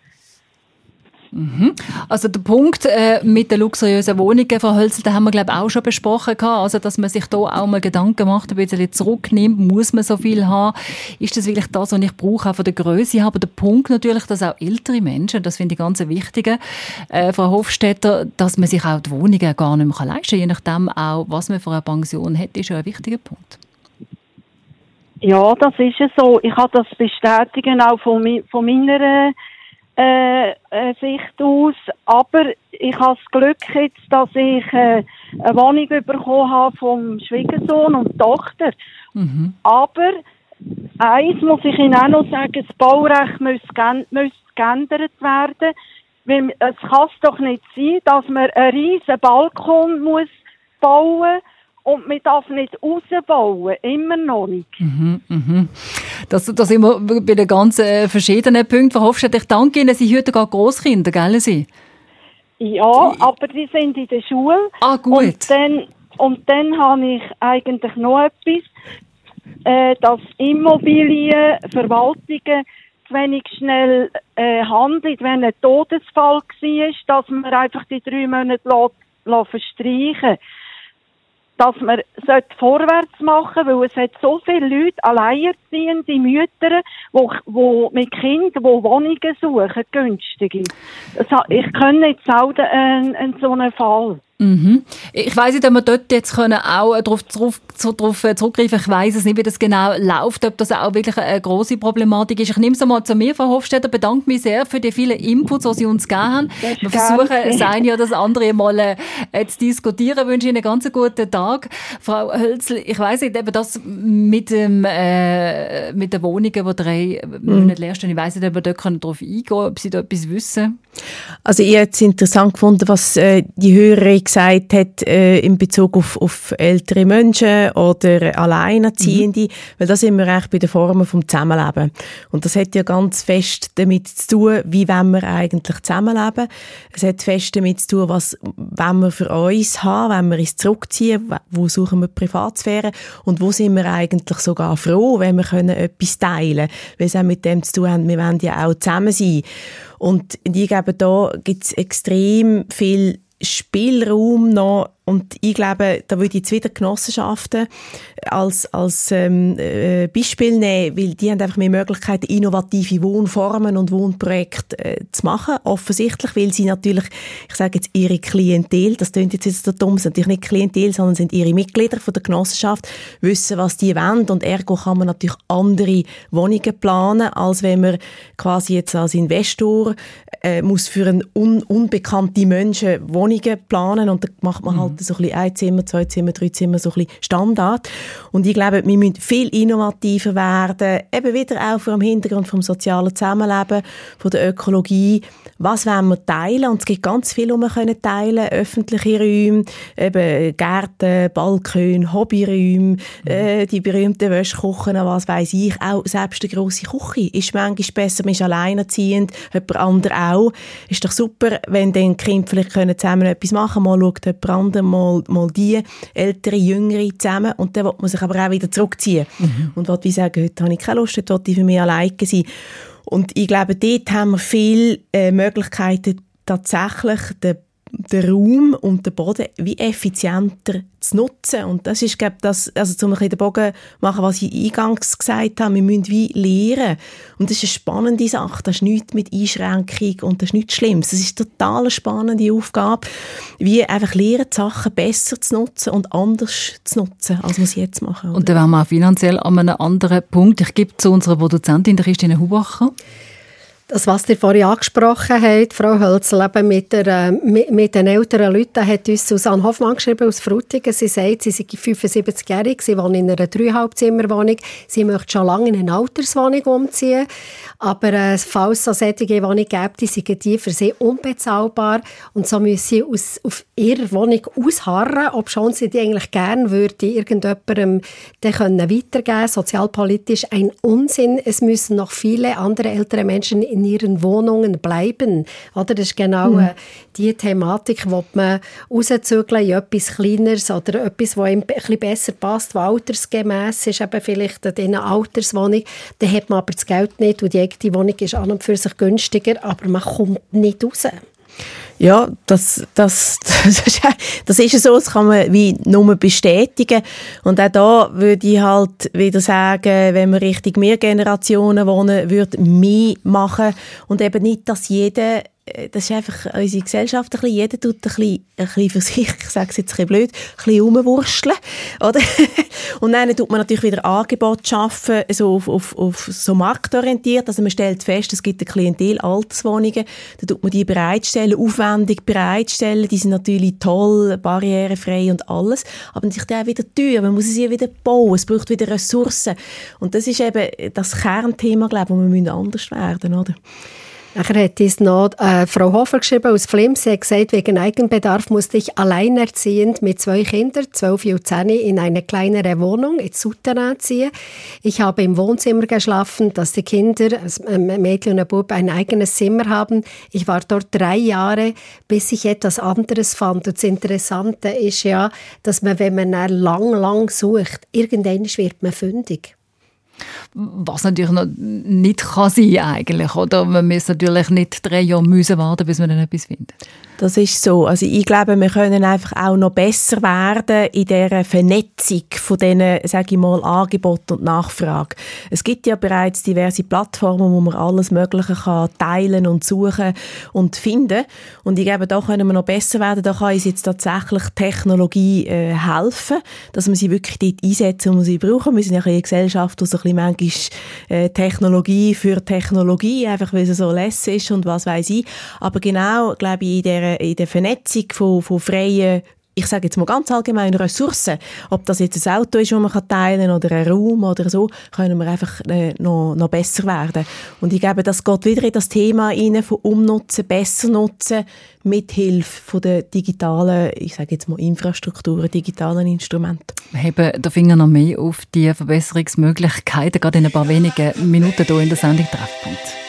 Mhm. Also der Punkt äh, mit den luxuriösen Wohnungen, Frau Hölzel, den haben wir glaube auch schon besprochen gehabt. Also dass man sich da auch mal Gedanken macht, ein bisschen zurücknimmt, muss man so viel haben? Ist das wirklich das, was ich brauche, auch von der Größe? Aber der Punkt natürlich, dass auch ältere Menschen, das finde ich ganz wichtig, äh, Frau Hofstetter, dass man sich auch die Wohnungen gar nicht mehr leisten kann, je nachdem auch, was man für eine Pension hat, ist ja ein wichtiger Punkt. Ja, das ist es so. Ich kann das bestätigen auch von, von meiner äh, äh, Sicht aus. Aber ich habe das Glück jetzt, dass ich äh, eine Wohnung bekommen habe vom Schwiegersohn und Tochter. Aber eins muss ich Ihnen auch noch sagen, das Baurecht muss, muss geändert werden. Weil es kann es doch nicht sein, dass man einen riesen Balkon muss bauen und man darf nicht rausbauen. Immer noch nicht. Mhm, mhm. Das, das sind wir bei den ganz äh, verschiedenen Punkten. Frau Hofstadt, ich danke Ihnen. Sie haben heute gar Großkinder, gell Sie? Ja, aber die sind in der Schule. Ah, gut. Und dann, und dann habe ich eigentlich noch etwas, äh, dass Immobilienverwaltungen zu wenig schnell äh, handeln, wenn ein Todesfall war, dass man einfach die drei Monate lässt, lässt verstreichen dass man sollte vorwärts machen weil es hat so viele Leute, alleinerziehende Mütter, wo, wo mit Kindern, die Wohnungen suchen, günstige. Ich kenne nicht selten einen, einen so einen Fall. Mhm. Ich weiss nicht, ob wir dort jetzt können auch darauf drauf, so drauf äh, zurückgreifen Ich weiss es nicht, wie das genau läuft, ob das auch wirklich eine große Problematik ist. Ich nehme es einmal zu mir, Frau Hofstetter, bedanke mich sehr für die vielen Inputs, die Sie uns gegeben haben. Das Wir versuchen, das eine oder das andere mal äh, zu diskutieren. Ich wünsche Ihnen einen ganz guten Tag. Frau Hölzel, ich weiss nicht, eben das mit, dem, äh, mit den Wohnungen, die drei Monate leer stehen, ich weiss nicht, ob wir dort können darauf eingehen können, ob Sie da etwas wissen. Also ich habe es interessant gefunden, was äh, die Hörerin gesagt hat äh, in Bezug auf, auf ältere Menschen oder Alleinerziehende, weil da sind wir eigentlich bei den Formen vom Zusammenleben. Und das hat ja ganz fest damit zu tun, wie wollen wir eigentlich zusammenleben. Es hat fest damit zu tun, was wollen wir für uns haben, wenn wir uns zurückziehen, wo suchen wir Privatsphäre und wo sind wir eigentlich sogar froh, wenn wir können etwas teilen können, weil es auch mit dem zu tun hat, wir wollen ja auch zusammen sein. Und ich glaube, da gibt es extrem viel Spielraum noch und ich glaube, da würde ich wieder Genossenschaften als, als ähm, äh, Beispiel nehmen, weil die haben einfach mehr Möglichkeiten, innovative Wohnformen und Wohnprojekte äh, zu machen. Offensichtlich, weil sie natürlich, ich sage jetzt ihre Klientel, das klingt jetzt jetzt so dumm, sind natürlich nicht Klientel, sondern sind ihre Mitglieder von der Genossenschaft, wissen, was die wollen und ergo kann man natürlich andere Wohnungen planen, als wenn man quasi jetzt als Investor äh, muss für einen un unbekannte Menschen Wohnungen planen und da macht man halt so ein bisschen ein Zimmer, zwei Zimmer, drei Zimmer, so ein bisschen Standard. Und ich glaube, wir müssen viel innovativer werden, eben wieder auch vor dem Hintergrund vom sozialen Zusammenleben, von der Ökologie. Was wollen wir teilen? Und es gibt ganz viel, was wir können teilen öffentliche Räume, eben Gärten, Balkone, Hobbyräume, äh, die berühmten Wäschkochen, was weiß ich. Auch selbst eine grosse Küche ist manchmal besser, man ist alleinerziehend, jemand anderes auch. Ist doch super, wenn dann die Kinder vielleicht können zusammen etwas machen mal schaut jemand anderes, mal, mal die, ältere, jüngere zusammen und dann will man sich aber auch wieder zurückziehen. Und will wie sagen, heute habe ich keine Lust, heute will ich für mich alleine sein. Und ich glaube, dort haben wir viele äh, Möglichkeiten, tatsächlich den, den Raum und den Boden wie effizienter zu nutzen. Und das ist, glaube das, also zum ein bisschen den Bogen machen, was ich eingangs gesagt habe, wir müssen wie lernen. Und das ist eine spannende Sache. Das ist nichts mit Einschränkung und das ist nichts Schlimmes. Das ist eine total spannende Aufgabe, wie einfach lernen, die Sachen besser zu nutzen und anders zu nutzen, als wir es jetzt machen. Und dann wären wir auch finanziell an einem anderen Punkt. Ich gebe zu unserer Produzentin, der Christine Hubacher. Das, was ihr vorhin angesprochen habt, Frau Hölzel, eben mit, der, äh, mit, mit den älteren Leuten, hat uns Susanne Hoffmann geschrieben aus Frutigen. Sie sagt, sie sei 75-jährig, sie wohnt in einer Dreieinhalbzimmerwohnung, sie möchte schon lange in eine Alterswohnung umziehen, aber äh, falls es solche Wohnung gibt, die sind die für sie unbezahlbar und so müssen sie aus, auf ihrer Wohnung ausharren, ob schon sie die eigentlich gerne würde irgendjemandem dann können weitergeben sozialpolitisch ein Unsinn. Es müssen noch viele andere ältere Menschen in ihren Wohnungen bleiben. Oder das ist genau äh, die Thematik, wo man rauszügeln in etwas Kleineres oder etwas, das einem ein bisschen besser passt, was altersgemäß ist, eben vielleicht in einer Alterswohnung. Dann hat man aber das Geld nicht und die eigene Wohnung ist an und für sich günstiger, aber man kommt nicht raus. Ja, das, das, [laughs] das, ist, das so, das kann man wie nur bestätigen. Und auch da würde ich halt wieder sagen, wenn wir richtig mehr Generationen wohnen, würde mehr machen und eben nicht, dass jeder das ist einfach unsere Gesellschaft ein bisschen, jeder tut ein bisschen, ein bisschen für sich, [laughs] ich sage es jetzt ein bisschen blöd, ein bisschen rumwurschteln, [laughs] oder? Und dann tut man natürlich wieder Angebote schaffen, so auf, auf, auf so marktorientiert, also man stellt fest, es gibt eine Klientel Alterswohnungen, da tut man die bereitstellen, aufwendig bereitstellen, die sind natürlich toll, barrierefrei und alles, aber natürlich dann auch wieder teuer, man muss sie wieder bauen, es braucht wieder Ressourcen. Und das ist eben das Kernthema, glaube ich, wo wir müssen anders werden, oder? Nachher hat uns noch äh, Frau Hofer geschrieben aus Flims. Sie hat gesagt, wegen Eigenbedarf musste ich alleinerziehend mit zwei Kindern, 12 und 10, in eine kleinere Wohnung in Souterrain ziehen. Ich habe im Wohnzimmer geschlafen, dass die Kinder, ein Mädchen und ein Bub, ein eigenes Zimmer haben. Ich war dort drei Jahre, bis ich etwas anderes fand. Und das Interessante ist ja, dass man, wenn man lang, lang sucht, irgendwann wird man fündig. Was natürlich noch nicht kann sein eigentlich, oder? Man muss natürlich nicht drei Jahre müssen warten, bis man dann etwas findet. Das ist so. Also ich glaube, wir können einfach auch noch besser werden in der Vernetzung von diesen, sage ich mal, Angebot und Nachfrage. Es gibt ja bereits diverse Plattformen, wo man alles Mögliche kann teilen und suchen und finden. Und ich glaube, da können wir noch besser werden. Da kann uns jetzt tatsächlich Technologie äh, helfen, dass wir sie wirklich dort einsetzen, wo wir sie brauchen. Wir sind ja eine Gesellschaft, die so ein bisschen manchmal äh, Technologie für Technologie, einfach weil es so lässig ist und was weiß ich. Aber genau, glaube ich, in der in der Vernetzung von, von freien ich sage jetzt mal ganz allgemein Ressourcen, ob das jetzt ein Auto ist, das man teilen kann oder ein Raum oder so, können wir einfach äh, noch, noch besser werden. Und ich glaube, das geht wieder in das Thema rein von Umnutzen, besser nutzen, mit Hilfe von der digitalen, ich sage jetzt mal Infrastrukturen, digitalen Instrumenten. Wir haben den Finger noch mehr auf die Verbesserungsmöglichkeiten, gerade in ein paar wenigen Minuten hier in der Sendung Treffpunkt.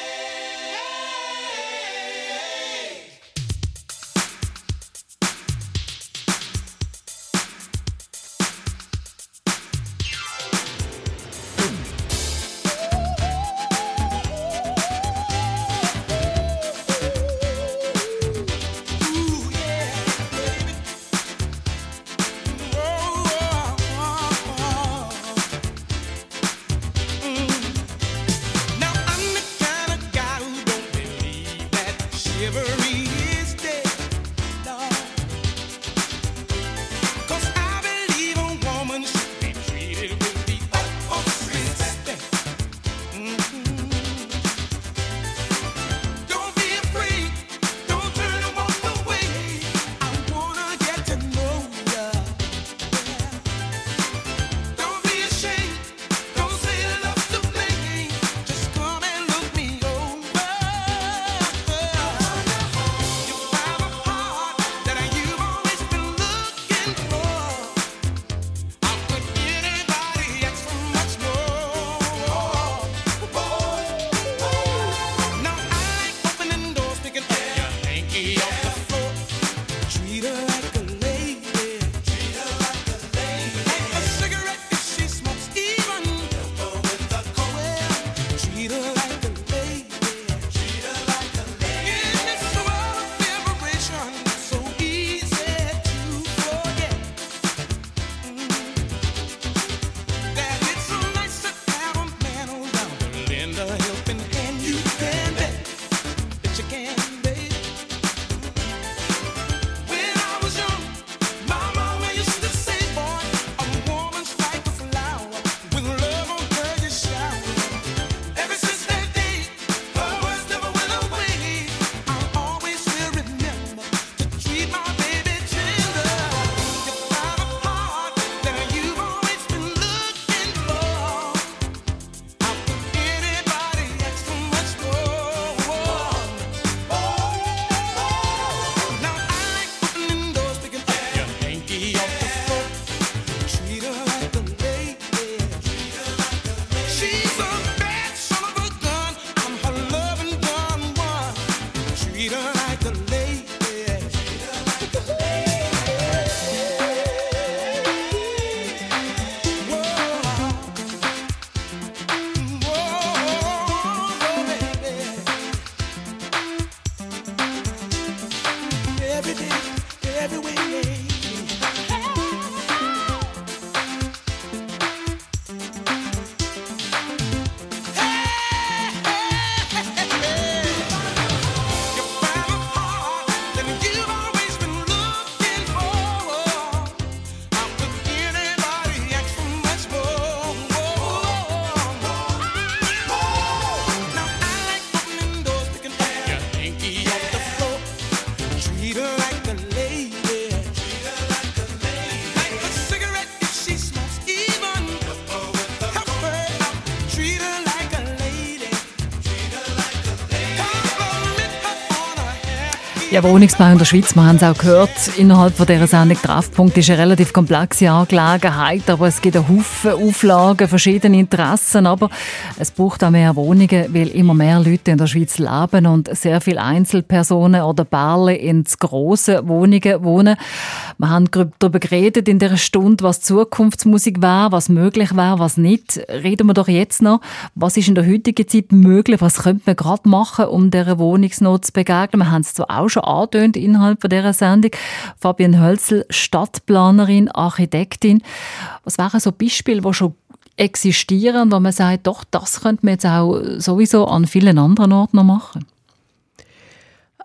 Ja, Wohnungsbau in der Schweiz, wir haben es auch gehört, innerhalb von dieser Sendung Treffpunkt ist eine relativ komplexe Angelegenheit, aber es gibt einen Haufen Auflagen, verschiedene Interessen, aber es braucht auch mehr Wohnungen, weil immer mehr Leute in der Schweiz leben und sehr viele Einzelpersonen oder Pärchen in grossen Wohnungen wohnen. Wir haben darüber geredet in dieser Stunde, was Zukunftsmusik wäre, was möglich wäre, was nicht. Reden wir doch jetzt noch, was ist in der heutigen Zeit möglich, was könnte man gerade machen, um dieser Wohnungsnot zu begegnen. Wir haben es zwar auch schon angetönt innerhalb dieser Sendung. Fabian Hölzel, Stadtplanerin, Architektin. Was wären so Beispiele, die schon existieren, wo man sagt, doch, das könnte man jetzt auch sowieso an vielen anderen Orten noch machen?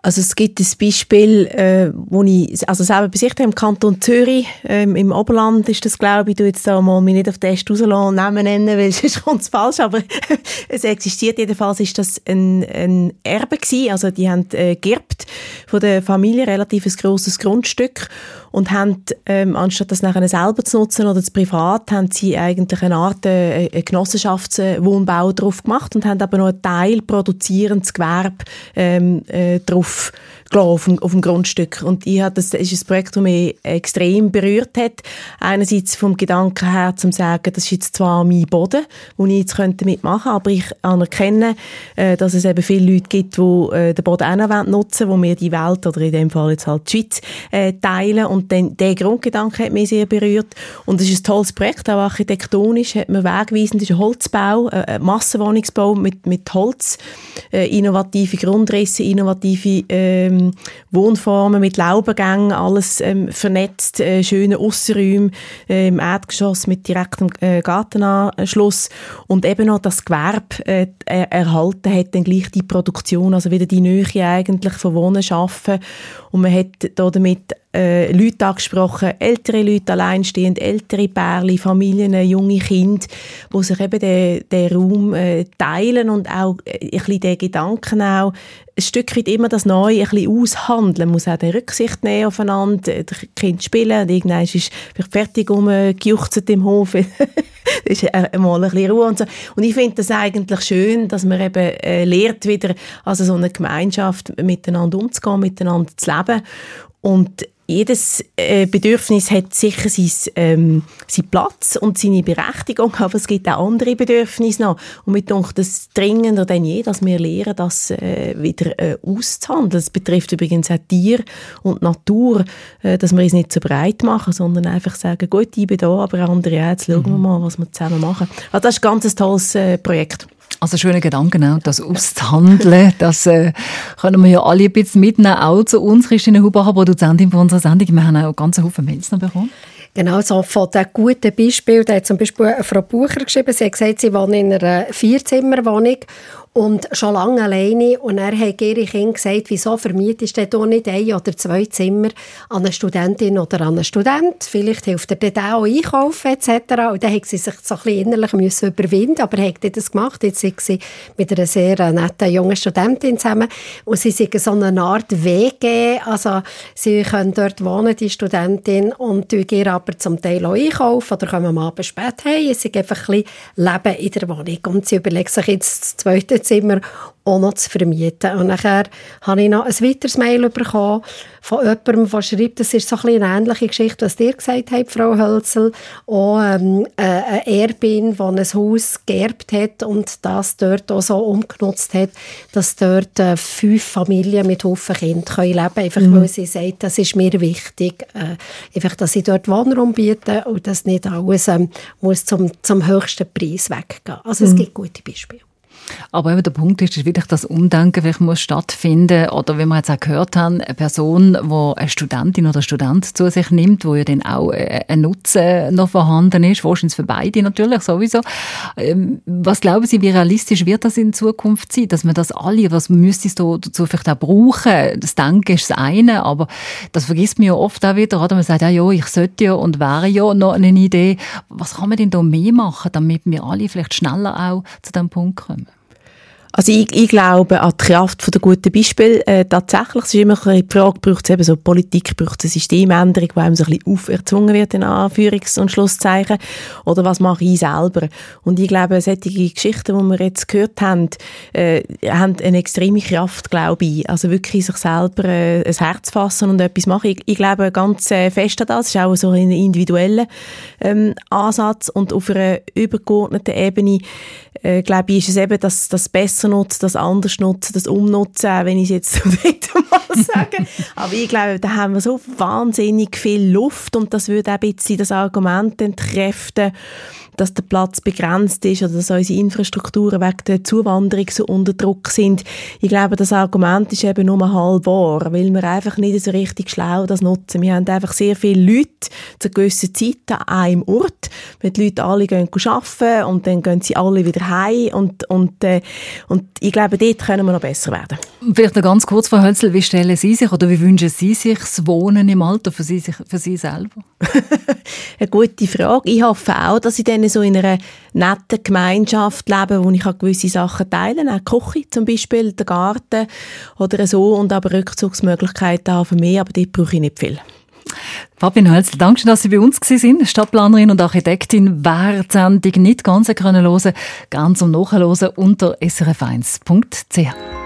Also es gibt ein Beispiel, äh, wo ich also selber besichtigt im Kanton Zürich, ähm, im Oberland ist das, glaube ich, du jetzt da mal mich nicht auf den rauslassen Namen nennen, weil [laughs] sonst kommt es falsch, aber [laughs] es existiert jedenfalls, ist das ein, ein Erbe gewesen, also die haben äh, geerbt von der Familie, relativ ein grosses Grundstück und haben, ähm, anstatt das nachher selber zu nutzen oder zu privat, haben sie eigentlich eine Art äh, Genossenschaftswohnbau drauf gemacht und haben aber noch einen Teil produzierendes Gewerbe ähm, äh, drauf auf dem, auf dem Grundstück. Und ich hatte, das ist ein Projekt, das mich extrem berührt hat. Einerseits vom Gedanken her, zum sagen, das ist jetzt zwar mein Boden, wo ich jetzt könnte mitmachen, aber ich anerkenne, äh, dass es eben viele Leute gibt, die äh, den Boden auch noch nutzen wollen, wo wir die Welt, oder in dem Fall jetzt halt die Schweiz, äh, teilen. Und dann, der Grundgedanke hat mich sehr berührt. Und es ist ein tolles Projekt, auch architektonisch hat man wegweisend, ist ein Holzbau, ein Massenwohnungsbau mit, mit Holz, innovative Grundrisse, innovative ähm, Wohnformen mit Laubengängen, alles ähm, vernetzt, äh, schöne Aussenräume äh, im Erdgeschoss mit direktem äh, Gartenanschluss. Und eben noch das Gewerbe äh, er erhalten hat dann gleich die Produktion, also wieder die Nähe eigentlich von Wohnen schaffen. Und man hat da damit äh, Leute angesprochen, ältere Leute, alleinstehend, ältere Pärchen, Familien, junge Kinder, wo sich eben den, den Raum äh, teilen und auch äh, ein bisschen den Gedanken auch ein Stück weit immer das Neue ein bisschen aushandeln. Man muss auch die Rücksicht nehmen aufeinander, das Kind spielen und irgendwann ist es fertig umgejuchzt im Hof. [laughs] ist mal ein bisschen Ruhe und so. Und ich finde das eigentlich schön, dass man eben äh, lernt wieder, also so eine Gemeinschaft miteinander umzugehen, miteinander zu leben und jedes äh, Bedürfnis hat sicher sein, ähm, seinen Platz und seine Berechtigung, [laughs] aber es gibt auch andere Bedürfnisse noch. Und mir denkt es dringender denn je, dass wir lernen, das äh, wieder äh, auszuhandeln. Das betrifft übrigens auch Tier und Natur, äh, dass wir es nicht so breit machen, sondern einfach sagen, gut, ich bin da, aber andere auch, jetzt schauen wir mal, was wir zusammen machen. Also das ist ein ganz tolles äh, Projekt. Also schöne Gedanken auch, das auszuhandeln, [laughs] das äh, können wir ja alle ein bisschen mitnehmen, auch zu uns, Christine Hubacher, Produzentin von unserer Sendung. Wir haben auch ganz viele Mails noch bekommen. Genau, so von den guten Beispielen. Da hat zum Beispiel Frau Bucher geschrieben, sie hat gesagt, sie wohnt in einer Vierzimmerwohnung und schon lange alleine. Und er hat ihre Kinder gesagt, wieso vermietest du denn nicht ein oder zwei Zimmer an eine Studentin oder an einen Student? Vielleicht hilft er dann auch einkaufen etc. Und dann hat sie sich so ein bisschen innerlich müssen überwinden aber er hat das gemacht. Jetzt sind sie mit einer sehr netten jungen Studentin zusammen und sie sind so eine Art WG. Also sie können dort wohnen, die Studentin, und gehen aber zum Teil auch einkaufen oder kommen am Abend spät heim. Es ist einfach ein bisschen Leben in der Wohnung. Und sie überlegt sich jetzt das zweite Zimmer auch noch zu vermieten. Und nachher habe ich noch ein weiteres Mail bekommen von jemandem, der schreibt, das ist so ein eine ähnliche Geschichte, was ihr gesagt habt, Frau Hölzel. Auch ähm, äh, eine Erbin, die ein Haus geerbt hat und das dort auch so umgenutzt hat, dass dort äh, fünf Familien mit Haufen Kindern können leben können. Einfach mhm. weil sie sagt, das ist mir wichtig, äh, einfach, dass sie dort Wohnraum bieten und dass nicht alles ähm, muss zum, zum höchsten Preis weggehen. Also mhm. es gibt gute Beispiele. Aber eben der Punkt ist, ist wirklich das Umdenken vielleicht muss stattfinden oder wie wir jetzt auch gehört haben, eine Person, die eine Studentin oder Student zu sich nimmt, wo ja dann auch äh, ein Nutzen noch vorhanden ist, wahrscheinlich für beide natürlich sowieso. Ähm, was glauben Sie, wie realistisch wird das in Zukunft sein, dass man das alle, was müsste es dazu vielleicht auch brauchen? Das Denken ist das eine, aber das vergisst man ja oft auch wieder, oder? Man sagt, ja, ja, ich sollte ja und wäre ja noch eine Idee. Was kann man denn da mehr machen, damit wir alle vielleicht schneller auch zu dem Punkt kommen? Also ich, ich glaube an die Kraft von der guten Beispiel. Äh, tatsächlich es ist immer die Frage, braucht es eben so Politik, braucht es eine Systemänderung, die einem so ein bisschen auferzwungen wird in Anführungs- und Schlusszeichen, oder was mache ich selber? Und ich glaube, solche Geschichten, die wir jetzt gehört haben, äh, haben eine extreme Kraft, glaube ich. Also wirklich sich selber äh, ein Herz fassen und etwas machen. Ich, ich glaube ganz äh, fest an das. Es ist auch so ein individueller ähm, Ansatz und auf einer übergeordneten Ebene äh, glaube ich, ist es eben das, das besser nutzen, das anders nutzen, das umnutzen, wenn ich es jetzt [laughs] dritten Mal sage. Aber ich glaube, da haben wir so wahnsinnig viel Luft und das würde auch ein bisschen das Argument entkräften, dass der Platz begrenzt ist oder dass unsere Infrastrukturen wegen der Zuwanderung so unter Druck sind. Ich glaube, das Argument ist eben nur halb wahr, weil wir einfach nicht so richtig schlau das nutzen. Wir haben einfach sehr viele Leute zu gewissen Zeiten an einem Ort, wenn die Leute alle gehen arbeiten und dann gehen sie alle wieder heim und, und, äh, und ich glaube, dort können wir noch besser werden. Vielleicht noch ganz kurz, Frau Hölzel, wie stellen Sie sich oder wie wünschen Sie sich das Wohnen im Alter für Sie, für Sie selber? [laughs] Eine gute Frage. Ich hoffe auch, dass ich dann so in einer netten Gemeinschaft lebe, wo ich gewisse Sachen teilen kann. Auch Küche zum Beispiel, der Garten oder so und aber Rückzugsmöglichkeiten haben für mich, aber dort brauche ich nicht viel. Fabian Hölzel, danke schön, dass Sie bei uns sind. Stadtplanerin und Architektin. Wer die Sendung nicht ganz können hören ganz zum Nachhören unter srf1.ch.